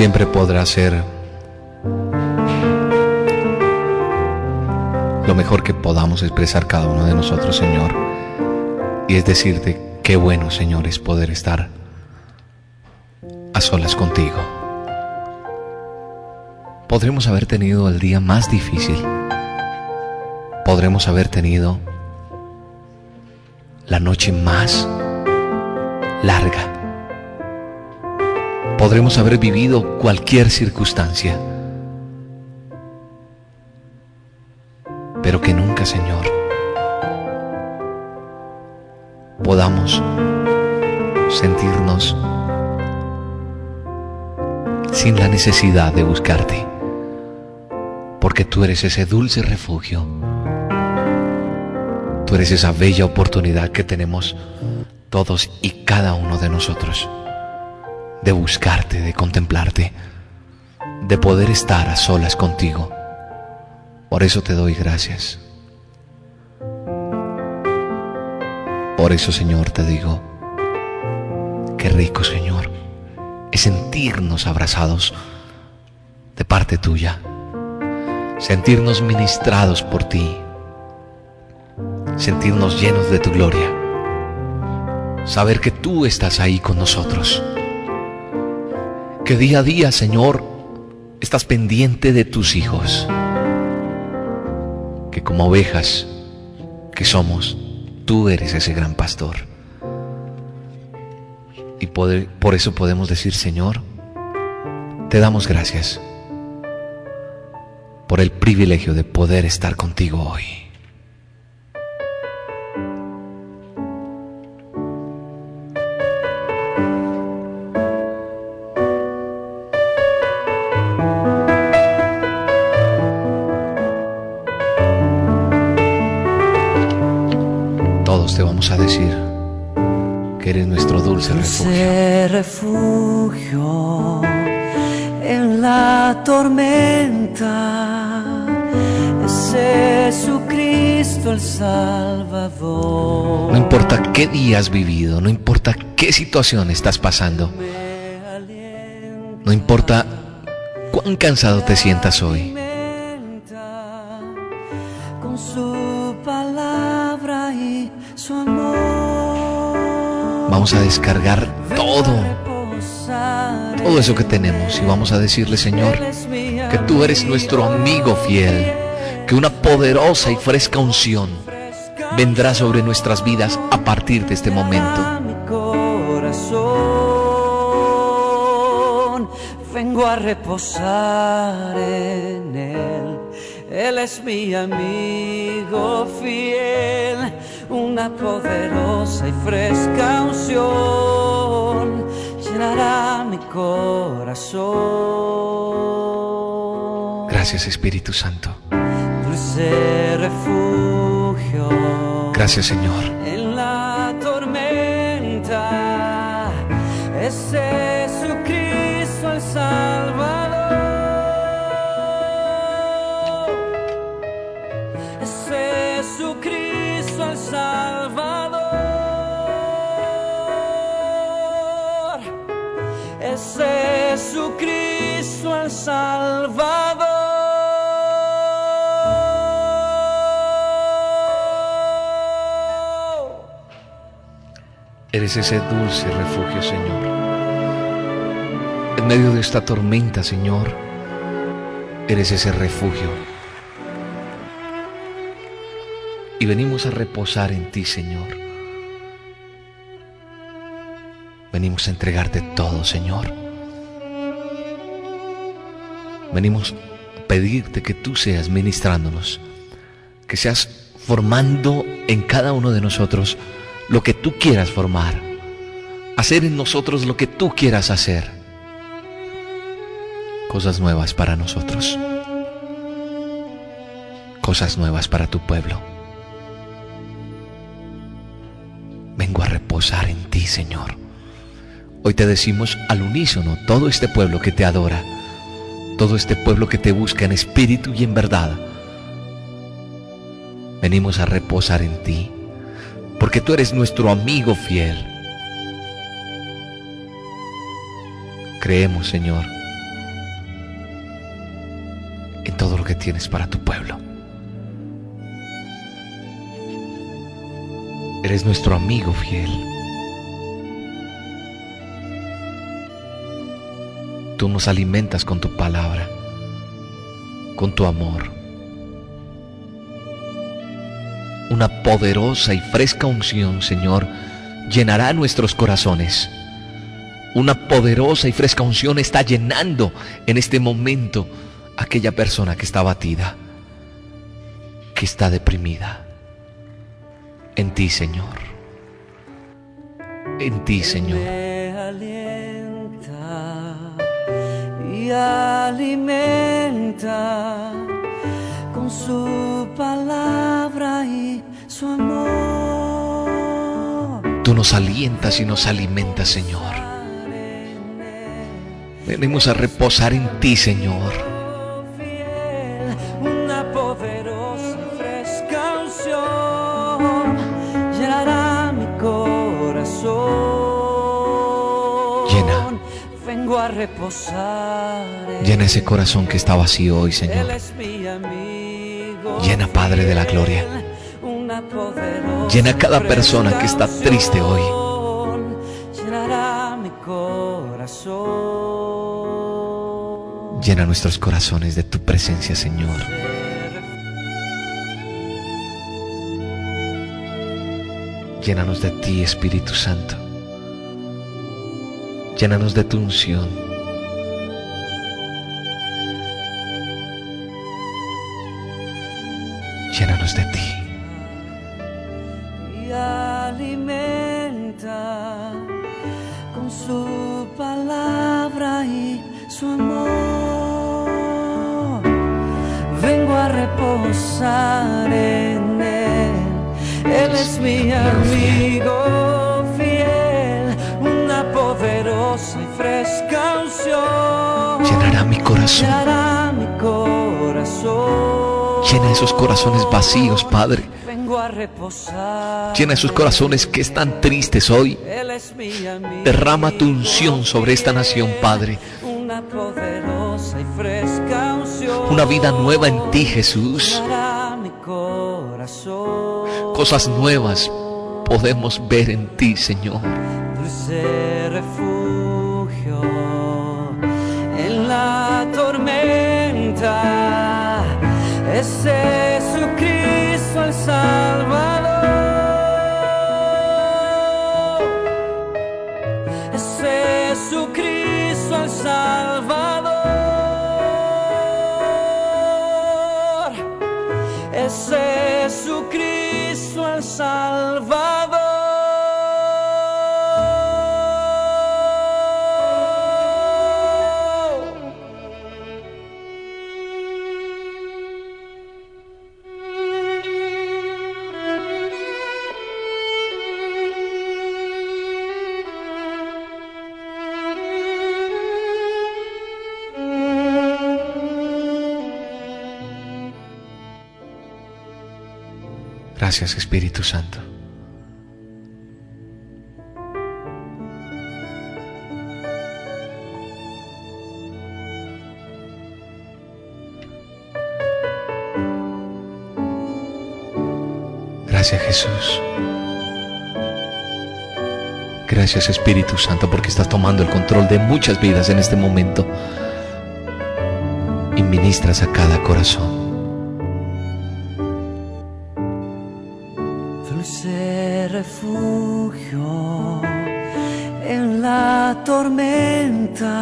Siempre podrá ser lo mejor que podamos expresar cada uno de nosotros, Señor. Y es decirte, qué bueno, Señor, es poder estar a solas contigo. Podremos haber tenido el día más difícil. Podremos haber tenido la noche más larga podremos haber vivido cualquier circunstancia. Pero que nunca, Señor, podamos sentirnos sin la necesidad de buscarte, porque tú eres ese dulce refugio, tú eres esa bella oportunidad que tenemos todos y cada uno de nosotros de buscarte, de contemplarte, de poder estar a solas contigo. Por eso te doy gracias. Por eso, Señor, te digo, qué rico, Señor, es sentirnos abrazados de parte tuya, sentirnos ministrados por ti, sentirnos llenos de tu gloria, saber que tú estás ahí con nosotros que día a día, Señor, estás pendiente de tus hijos, que como ovejas que somos, tú eres ese gran pastor. Y por eso podemos decir, Señor, te damos gracias por el privilegio de poder estar contigo hoy. Refugio. refugio en la tormenta es Jesucristo el Salvador. No importa qué día has vivido, no importa qué situación estás pasando, no importa cuán cansado te sientas hoy. Vamos a descargar todo, todo eso que tenemos y vamos a decirle, Señor, que tú eres nuestro amigo fiel, que una poderosa y fresca unción vendrá sobre nuestras vidas a partir de este momento. Vengo a reposar en Él, Él es mi amigo fiel una poderosa y fresca unción llenará mi corazón. Gracias Espíritu Santo. Dulce refugio. Gracias Señor. En la tormenta es Salvador. Eres ese dulce refugio, Señor. En medio de esta tormenta, Señor, eres ese refugio. Y venimos a reposar en ti, Señor. Venimos a entregarte todo, Señor. Venimos a pedirte que tú seas ministrándonos, que seas formando en cada uno de nosotros lo que tú quieras formar, hacer en nosotros lo que tú quieras hacer. Cosas nuevas para nosotros, cosas nuevas para tu pueblo. Vengo a reposar en ti, Señor. Hoy te decimos al unísono, todo este pueblo que te adora, todo este pueblo que te busca en espíritu y en verdad, venimos a reposar en ti, porque tú eres nuestro amigo fiel. Creemos, Señor, en todo lo que tienes para tu pueblo. Eres nuestro amigo fiel. Tú nos alimentas con tu palabra, con tu amor. Una poderosa y fresca unción, Señor, llenará nuestros corazones. Una poderosa y fresca unción está llenando en este momento aquella persona que está abatida, que está deprimida. En ti, Señor. En ti, Señor. Alimenta con su palabra y su amor. Tú nos alientas y nos alimentas, Señor. Venimos a reposar en ti, Señor. Una poderosa fresca unción llenará mi corazón. A reposar. en Llena ese corazón que está vacío hoy, Señor. Llena, Padre de la gloria. Llena cada persona que está triste hoy. Llena nuestros corazones de tu presencia, Señor. Llénanos de ti, Espíritu Santo. Llénanos de tu unción. Vacíos, Padre. Llena esos corazones que están tristes hoy. Derrama tu unción sobre esta nación, Padre. Una vida nueva en ti, Jesús. Cosas nuevas podemos ver en ti, Señor. Es Jesucristo el Salvador. Gracias, Espíritu Santo. Gracias, Jesús. Gracias, Espíritu Santo, porque estás tomando el control de muchas vidas en este momento y ministras a cada corazón. Tormenta.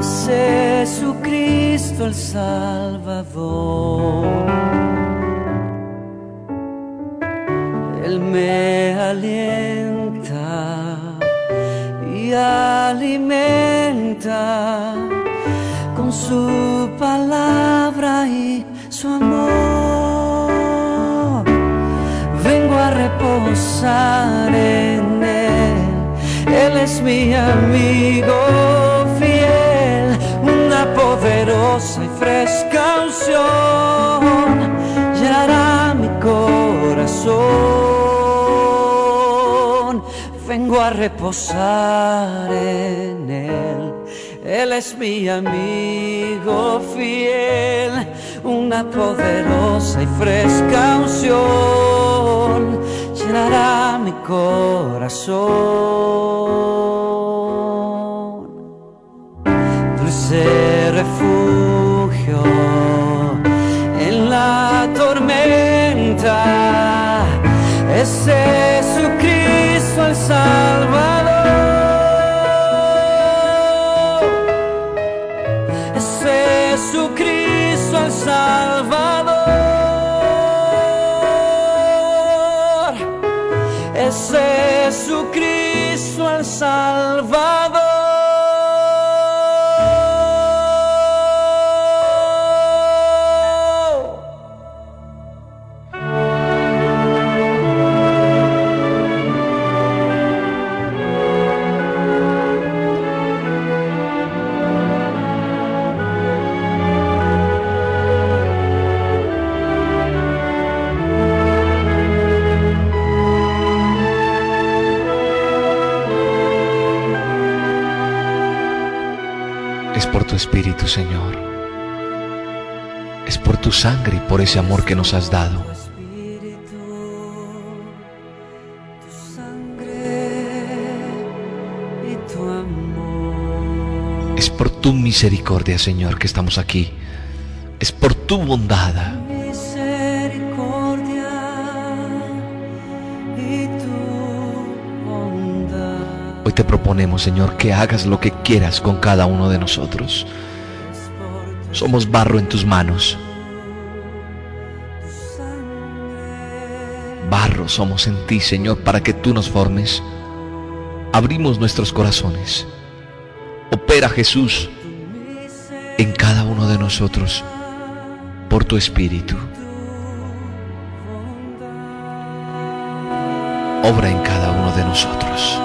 Es Jesucristo el Salvador. Él me alienta y alimenta con su palabra y su amor. Vengo a reposar es mi amigo fiel, una poderosa y fresca unción llenará mi corazón. Vengo a reposar en Él. Él es mi amigo fiel, una poderosa y fresca unción llenará mi corazón. Dulce refugio en la tormenta es Jesucristo el Salvador. Señor. Es por tu sangre y por ese amor que nos has dado. Es por tu misericordia, Señor, que estamos aquí. Es por tu bondad. Hoy te proponemos, Señor, que hagas lo que quieras con cada uno de nosotros. Somos barro en tus manos. Barro somos en ti, Señor, para que tú nos formes. Abrimos nuestros corazones. Opera Jesús en cada uno de nosotros por tu Espíritu. Obra en cada uno de nosotros.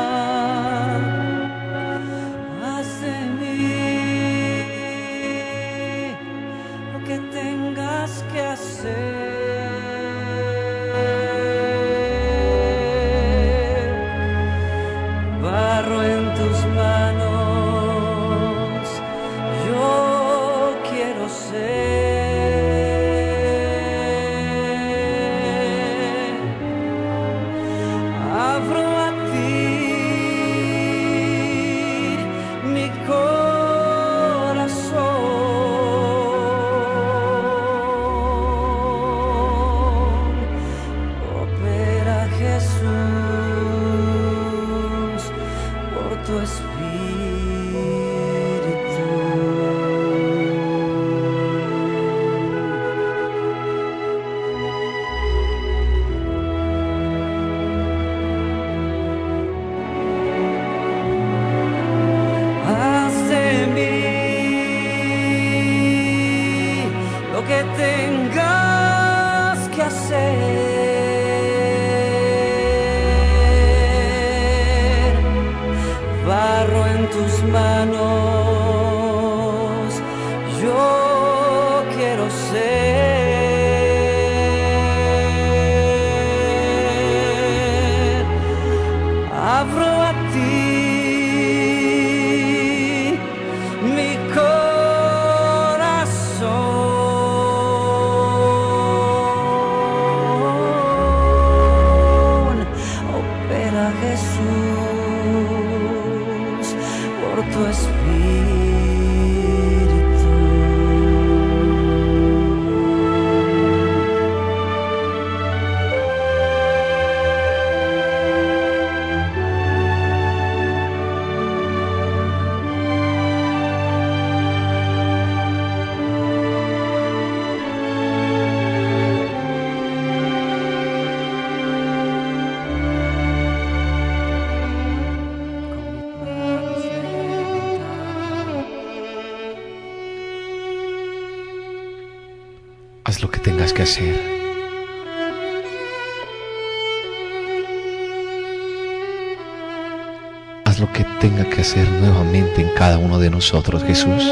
Hacer nuevamente en cada uno de nosotros, Jesús.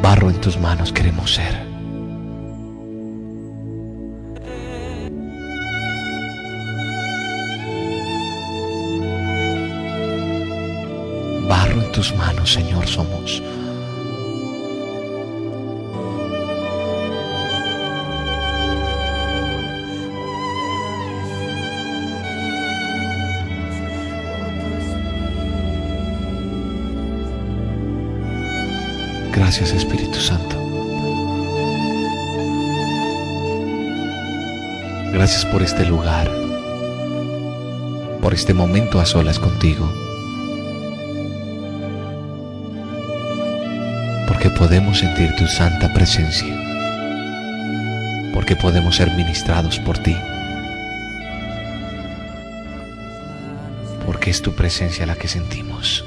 Barro en tus manos queremos ser. Barro en tus manos, Señor, somos. Gracias Espíritu Santo. Gracias por este lugar, por este momento a solas contigo. Porque podemos sentir tu santa presencia. Porque podemos ser ministrados por ti. Porque es tu presencia la que sentimos.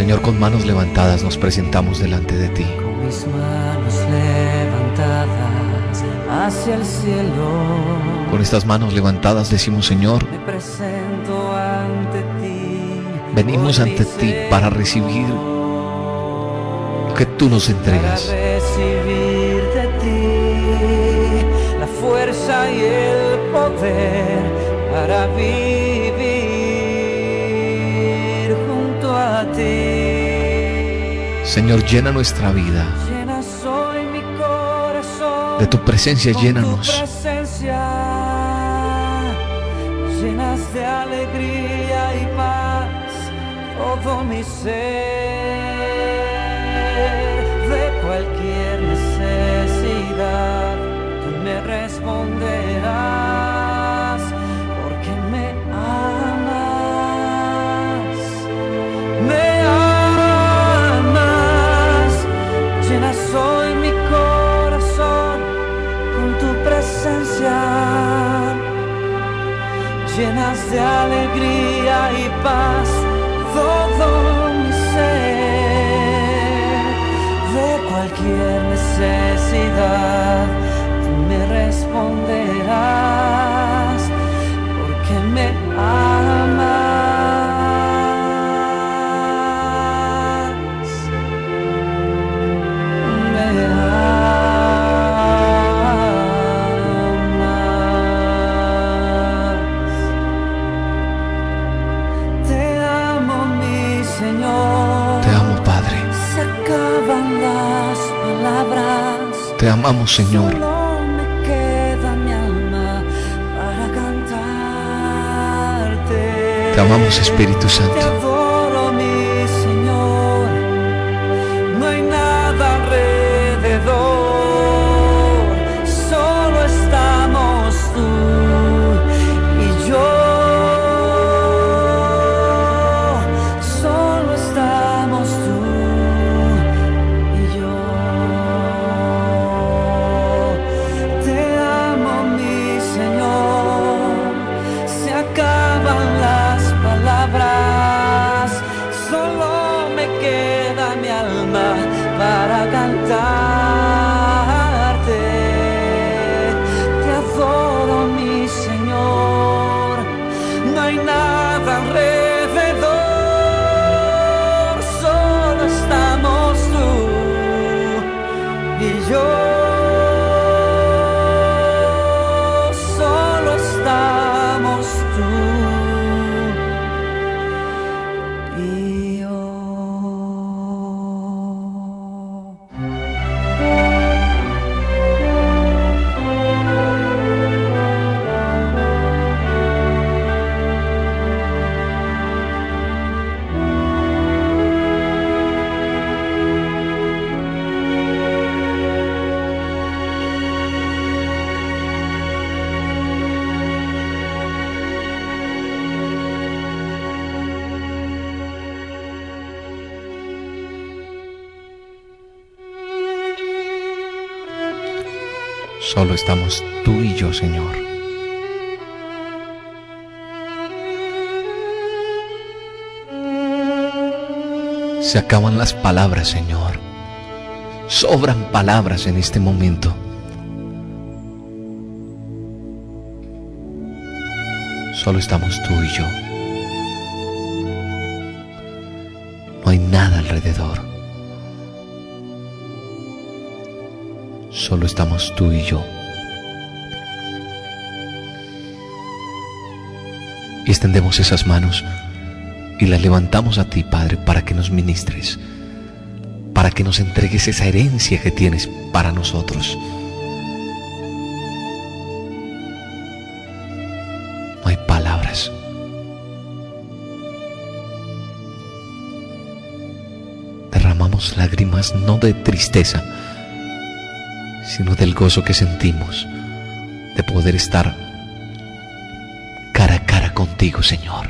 Señor, con manos levantadas nos presentamos delante de ti. Con mis manos levantadas hacia el cielo. Con estas manos levantadas decimos, Señor, Me presento ante ti. venimos ante ti para recibir lo que tú nos para entregas. recibir de ti la fuerza y el poder para vivir Señor, llena nuestra vida. De tu presencia, llénanos. Llenas de alegría y paz todo mi ser. De cualquier necesidad, tú me responderás llenas de alegría y paz todo mi ser, de cualquier necesidad tú me responderás porque me amas. Te amamos, Señor. Te amamos, Espíritu Santo. Estamos tú y yo, Señor. Se acaban las palabras, Señor. Sobran palabras en este momento. Solo estamos tú y yo. No hay nada alrededor. Solo estamos tú y yo. Extendemos esas manos y las levantamos a ti, Padre, para que nos ministres, para que nos entregues esa herencia que tienes para nosotros. No hay palabras. Derramamos lágrimas no de tristeza, sino del gozo que sentimos de poder estar contigo, Señor.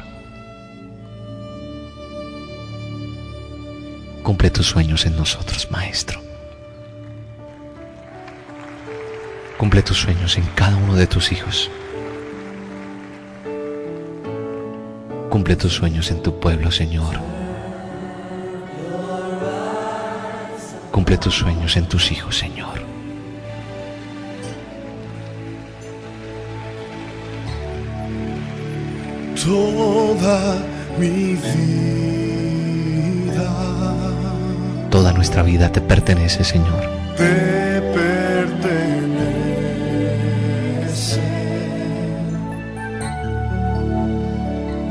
Cumple tus sueños en nosotros, Maestro. Cumple tus sueños en cada uno de tus hijos. Cumple tus sueños en tu pueblo, Señor. Cumple tus sueños en tus hijos, Señor. Toda mi vida Toda nuestra vida te pertenece, Señor. te pertenece.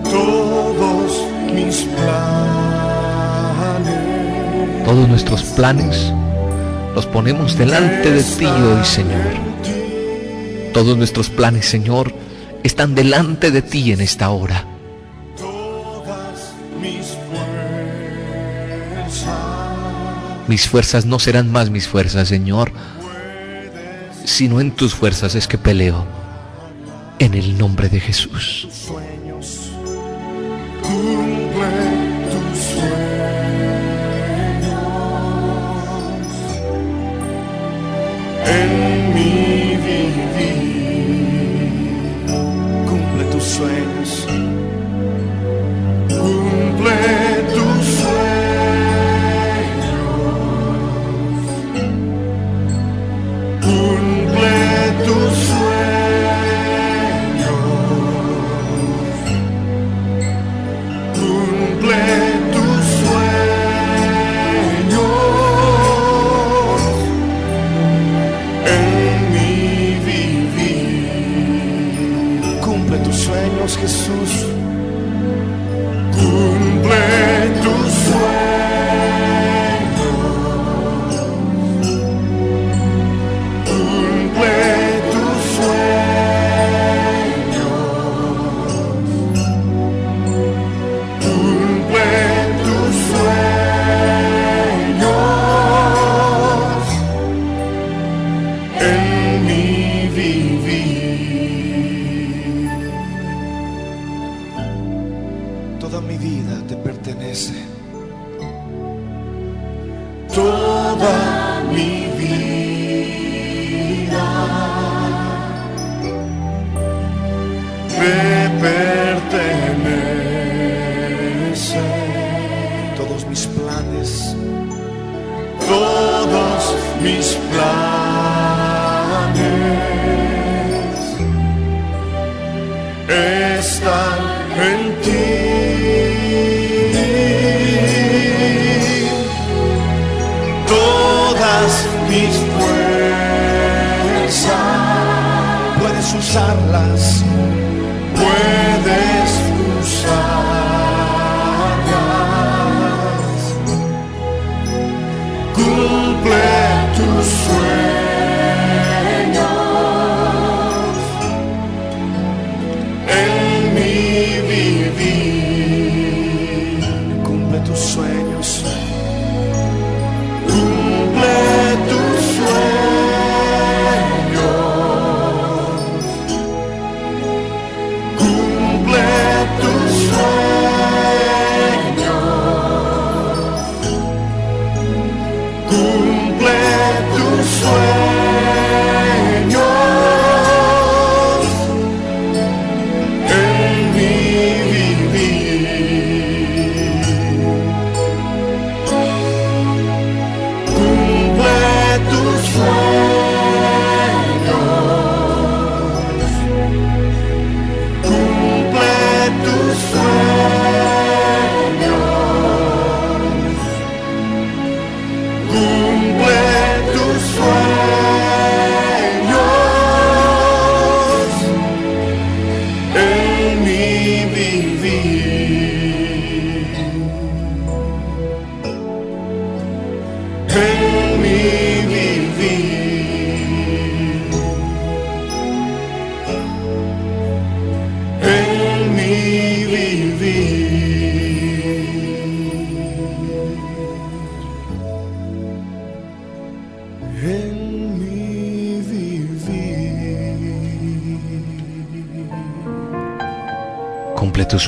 Todos mis planes. Todos nuestros planes los ponemos delante de ti hoy, Señor. Todos nuestros planes, Señor, están delante de ti en esta hora. Todas mis fuerzas. Mis fuerzas no serán más mis fuerzas, Señor, sino en tus fuerzas es que peleo. En el nombre de Jesús.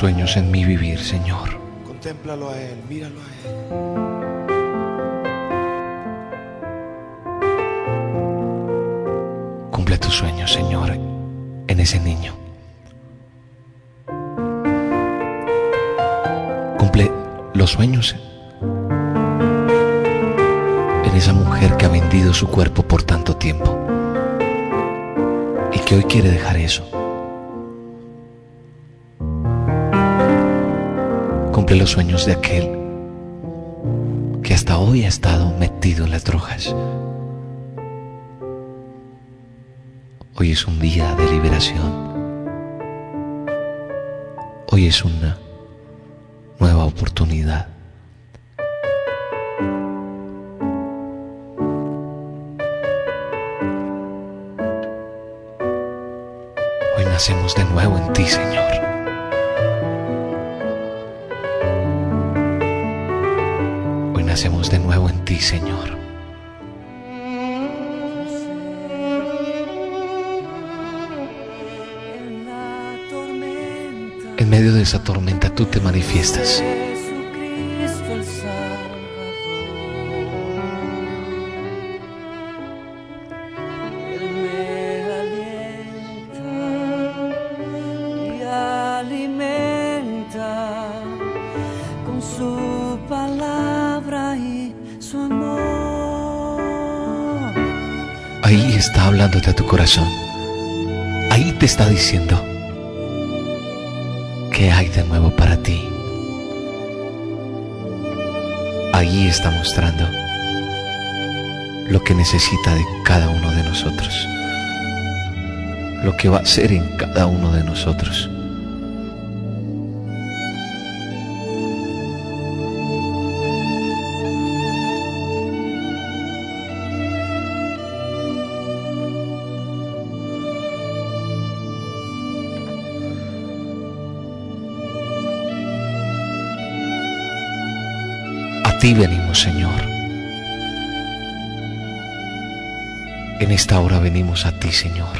Sueños en mi vivir, Señor. Contémplalo a Él, míralo a Él. Cumple tus sueños, Señor, en ese niño. Cumple los sueños en esa mujer que ha vendido su cuerpo por tanto tiempo y que hoy quiere dejar eso. Los sueños de aquel que hasta hoy ha estado metido en las drogas. Hoy es un día de liberación. Hoy es una nueva oportunidad. Hoy nacemos de nuevo en ti, Señor. Señor. En medio de esa tormenta tú te manifiestas. Tu corazón. Ahí te está diciendo que hay de nuevo para ti. Ahí está mostrando lo que necesita de cada uno de nosotros. Lo que va a ser en cada uno de nosotros. Ti venimos, Señor. En esta hora venimos a ti, Señor.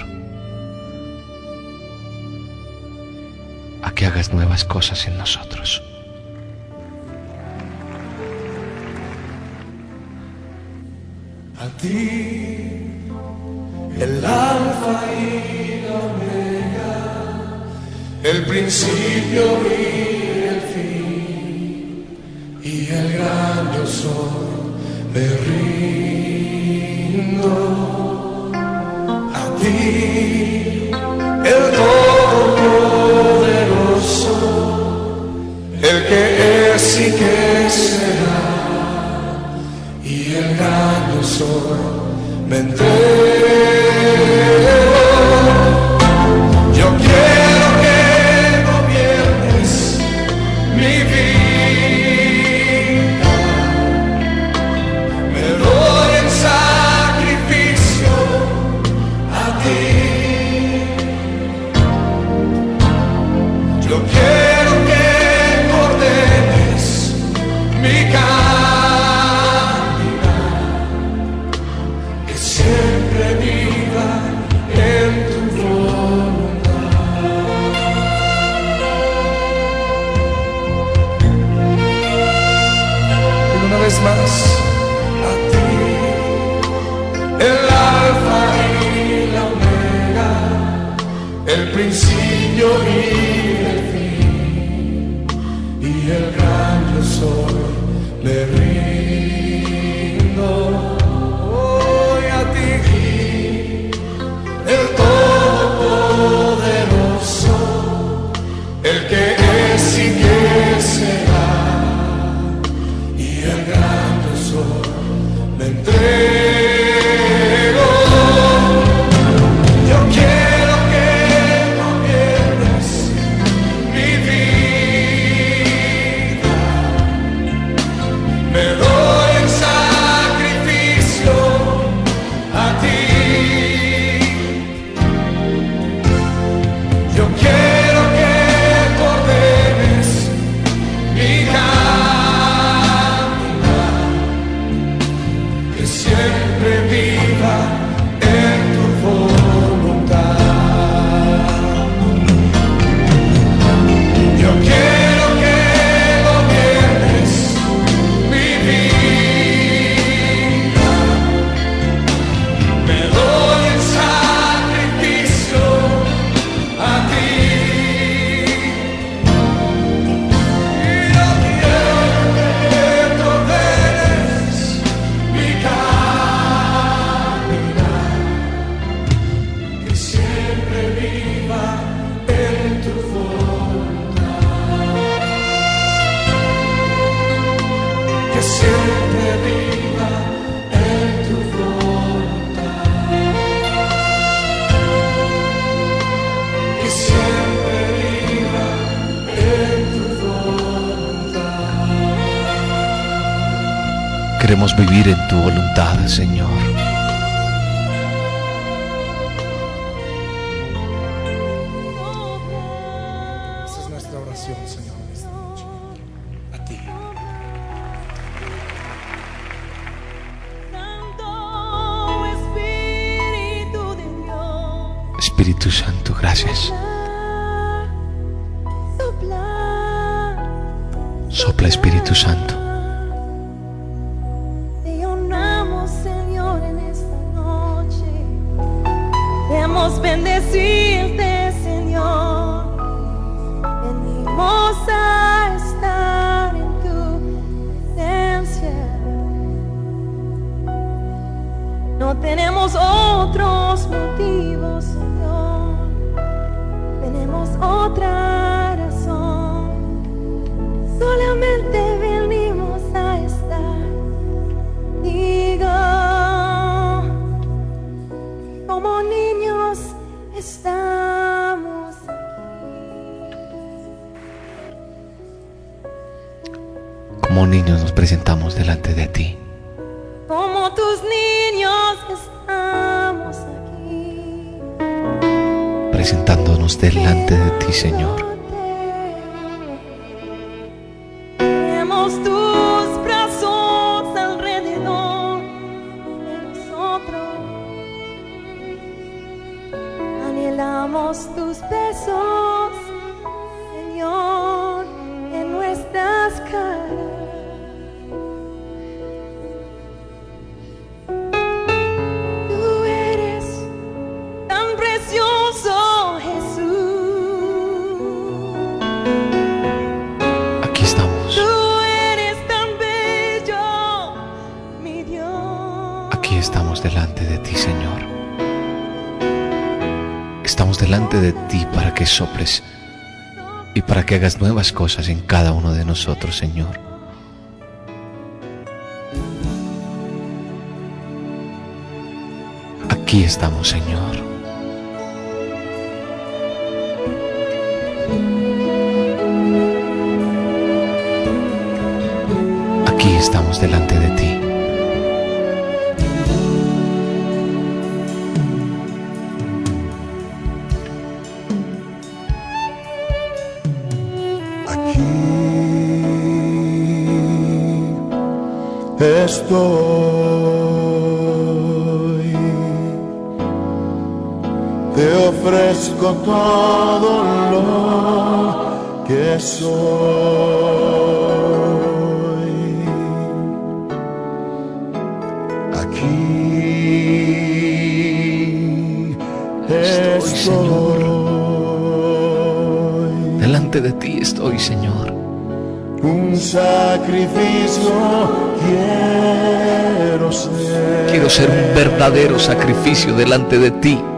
A que hagas nuevas cosas en nosotros. A ti, el alfa y la omega, el principio y ti, el todopoderoso, el que es y que será y el gran soy, me entrego. Venimos bendecirte, Señor. Venimos a estar en tu presencia. No tenemos otro. presentamos delante de ti. Como tus niños estamos aquí. Presentándonos delante de ti, Señor. soples y para que hagas nuevas cosas en cada uno de nosotros, Señor. Aquí estamos, Señor. Aquí estamos delante de ti. estoy. Te ofrezco todo lo que soy. Aquí estoy. Señor. Delante de ti estoy, Señor. Un sacrificio Quiero ser un verdadero sacrificio delante de ti.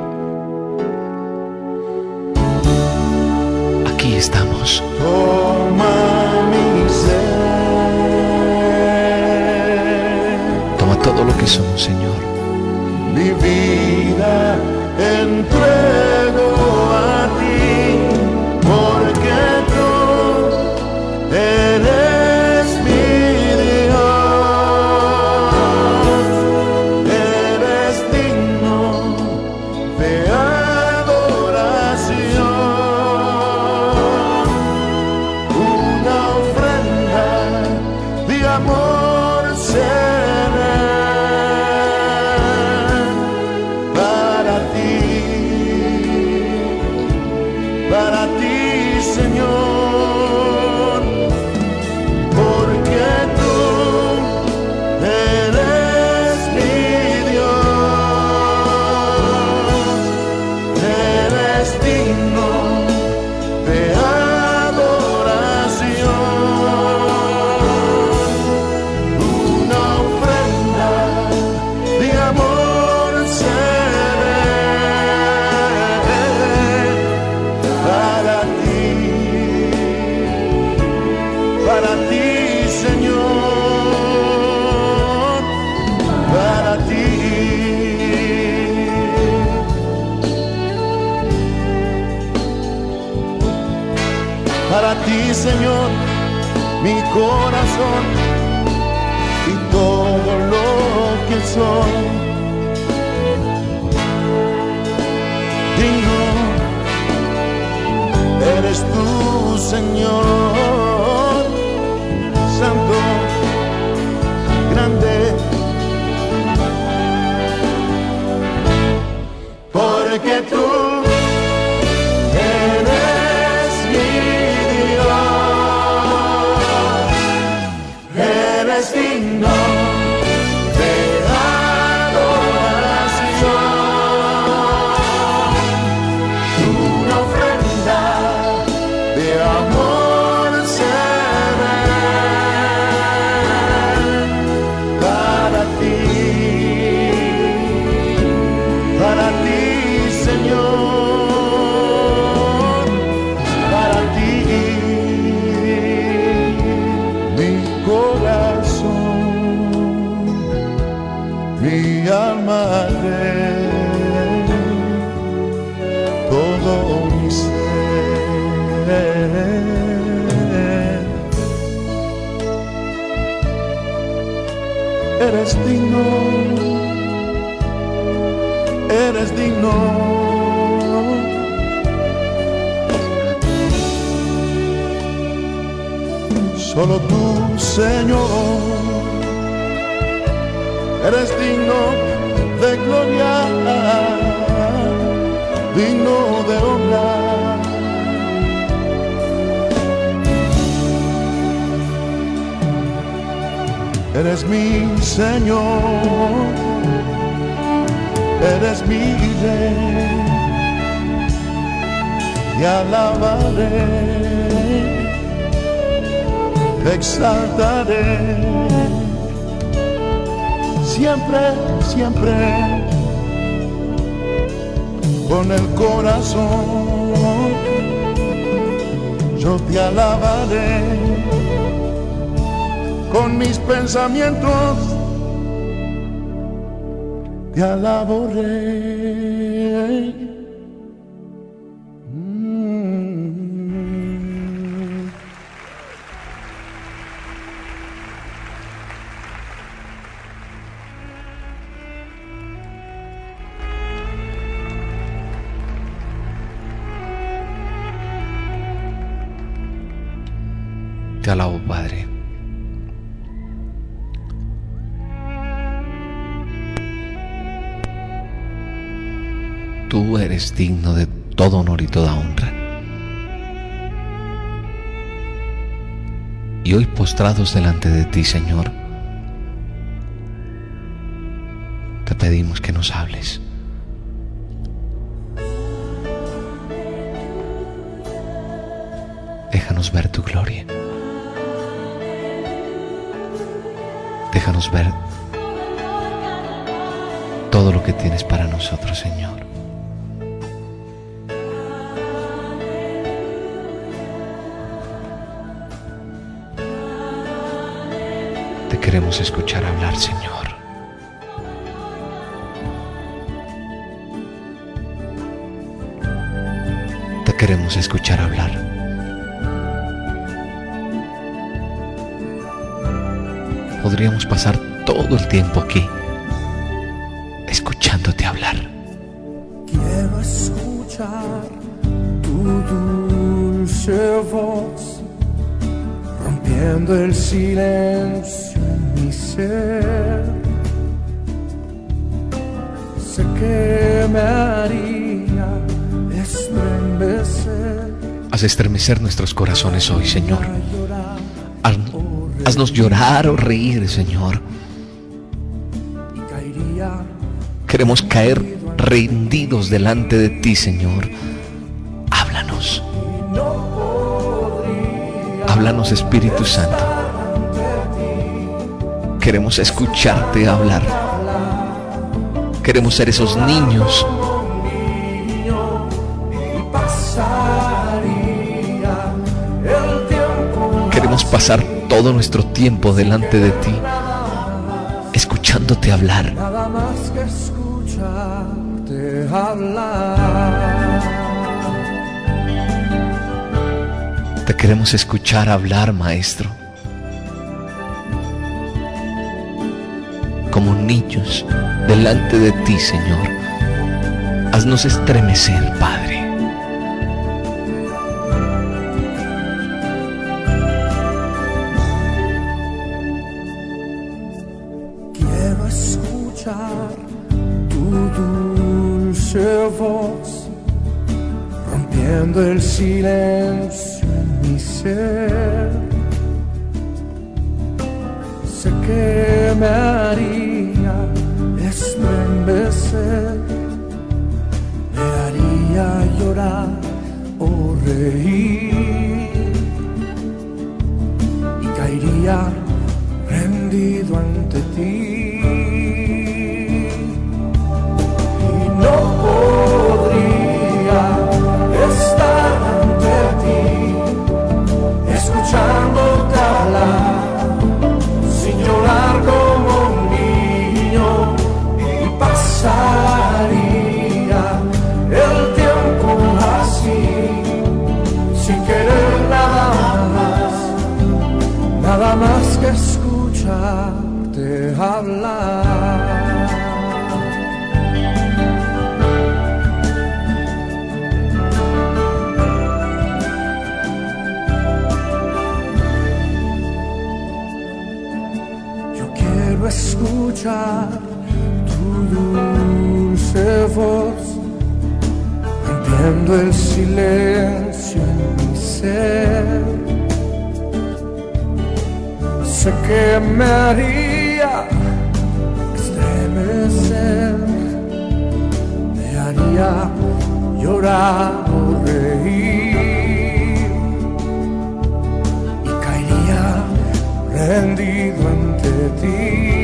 Pensamientos te alaboré. Mm. Te alabo, Padre. Tú eres digno de todo honor y toda honra. Y hoy postrados delante de ti, Señor, te pedimos que nos hables. Déjanos ver tu gloria. Déjanos ver todo lo que tienes para nosotros, Señor. Queremos escuchar hablar, Señor. Te queremos escuchar hablar. Podríamos pasar todo el tiempo aquí escuchándote hablar. Quiero escuchar tu dulce voz, rompiendo el silencio ser. Sé que me haría estremecer. Haz estremecer nuestros corazones hoy, Señor. Haznos llorar o reír, Señor. Queremos caer rendidos delante de ti, Señor. Háblanos. Háblanos, Espíritu Santo. Queremos escucharte hablar. Queremos ser esos niños Queremos pasar todo nuestro tiempo delante de ti, escuchándote hablar. nada más que escucharte hablar. Te queremos escuchar hablar, Maestro. Niños delante de ti, Señor. Haznos estremecer, Padre. Quiero escuchar tu dulce voz, rompiendo el silencio en mi ser. Que me haría estremecer, me haría llorar o reír y caería rendido ante ti. Silencio en mi ser sé que me haría estremecer, me haría llorar o reír y caería rendido ante ti.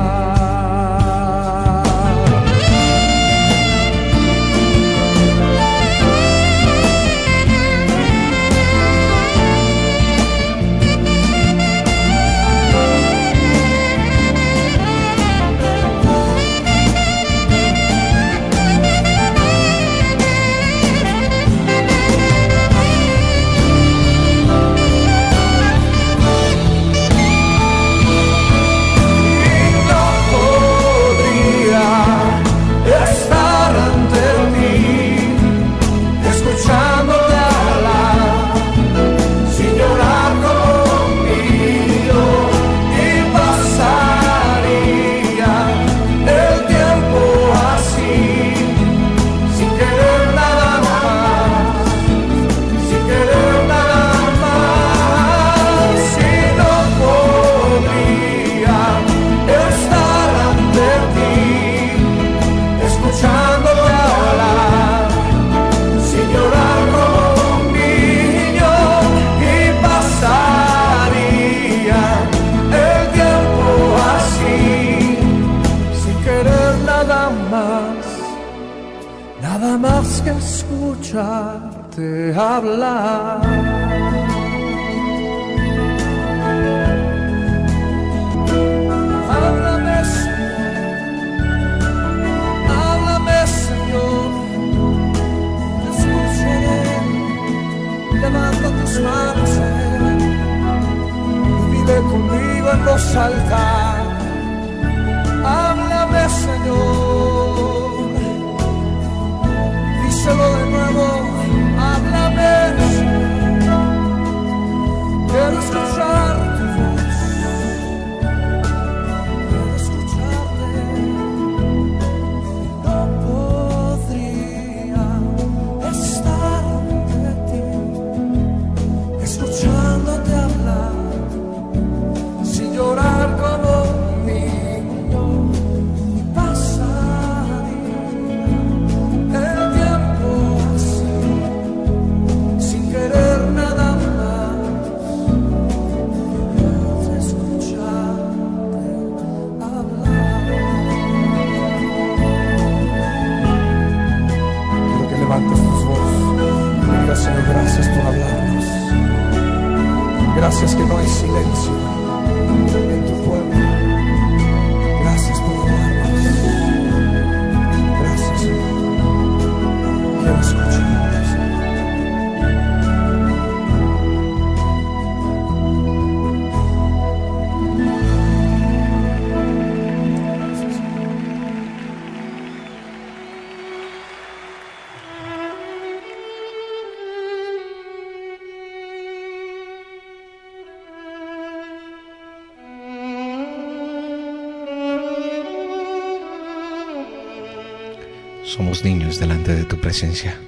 presencia.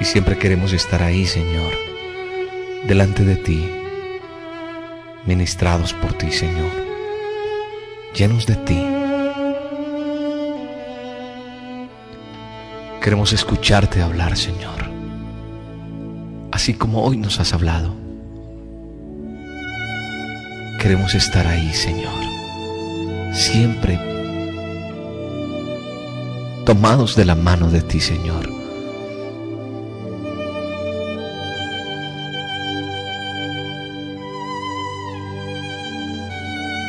Y siempre queremos estar ahí, Señor, delante de ti, ministrados por ti, Señor, llenos de ti. Queremos escucharte hablar, Señor, así como hoy nos has hablado. Queremos estar ahí, Señor, siempre tomados de la mano de ti, Señor.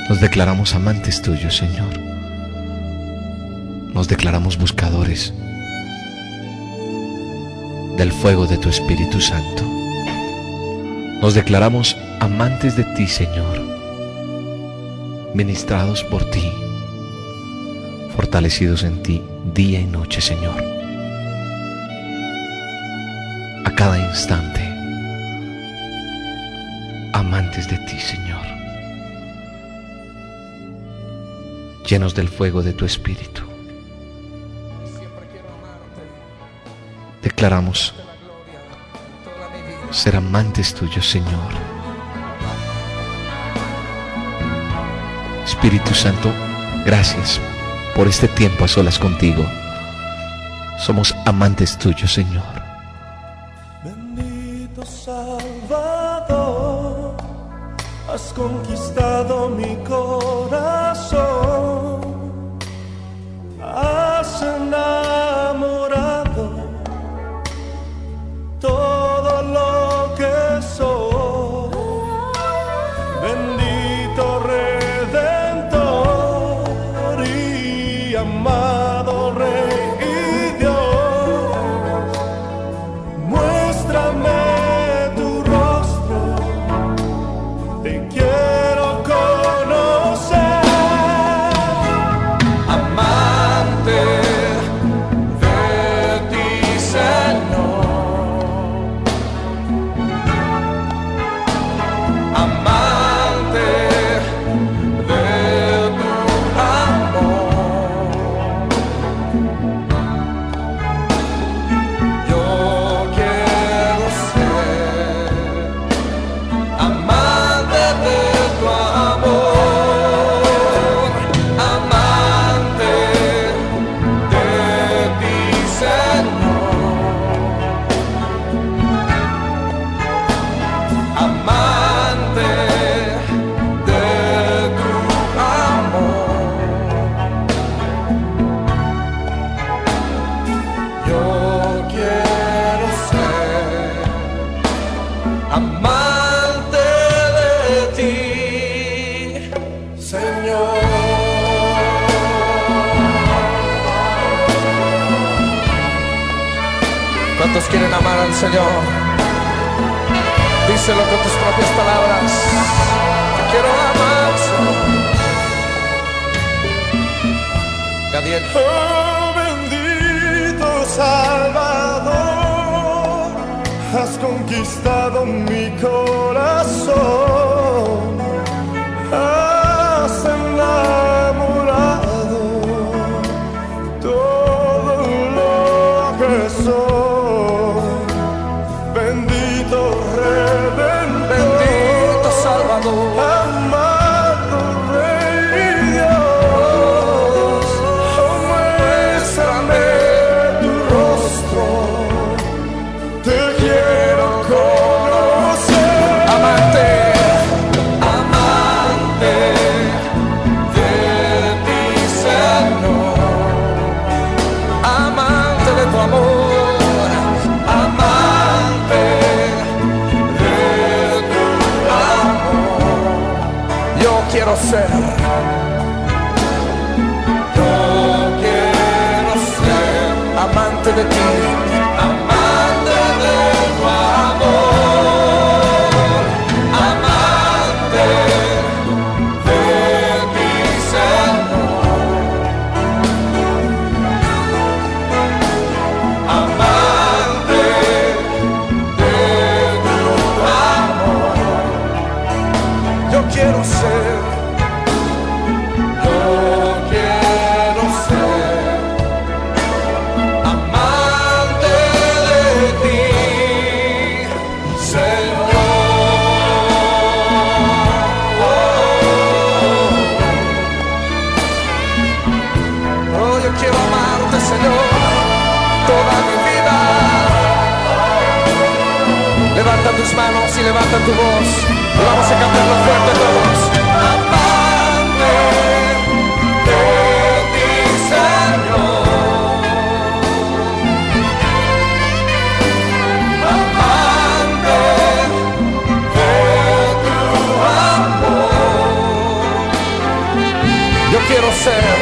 Nos declaramos amantes tuyos, Señor. Nos declaramos buscadores del fuego de tu Espíritu Santo. Nos declaramos amantes de ti, Señor, ministrados por ti, fortalecidos en ti día y noche, Señor. A cada instante, amantes de ti, Señor. Llenos del fuego de tu Espíritu. Declaramos ser amantes tuyos, Señor. Espíritu Santo, gracias por este tiempo a solas contigo. Somos amantes tuyos, Señor. Yo